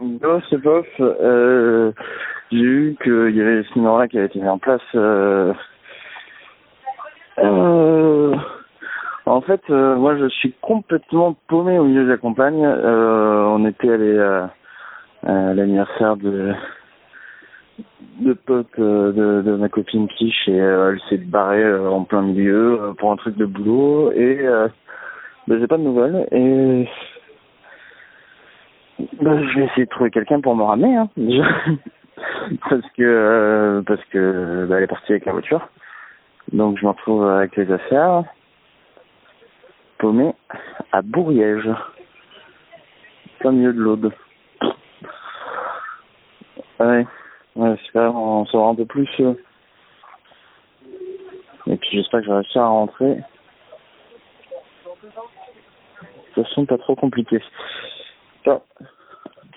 Bof. Euh, j'ai vu qu'il y avait ce numéro-là qui avait été mis en place. Euh, euh, en fait, euh, moi, je suis complètement paumé au milieu de la campagne. Euh, on était allé à, à l'anniversaire de de potes euh, de, de ma copine Kish et euh, elle s'est barrée euh, en plein milieu euh, pour un truc de boulot et euh, ben, j'ai pas de nouvelles et ben, je vais essayer de trouver quelqu'un pour me ramener hein, déjà parce que euh, parce que ben, elle est partie avec la voiture donc je me retrouve avec les affaires paumé à Bourriège plein milieu de l'Aude ouais Ouais, j'espère en savoir un peu plus. euh. Et puis j'espère que je vais réussir à rentrer. De toute façon, pas trop compliqué.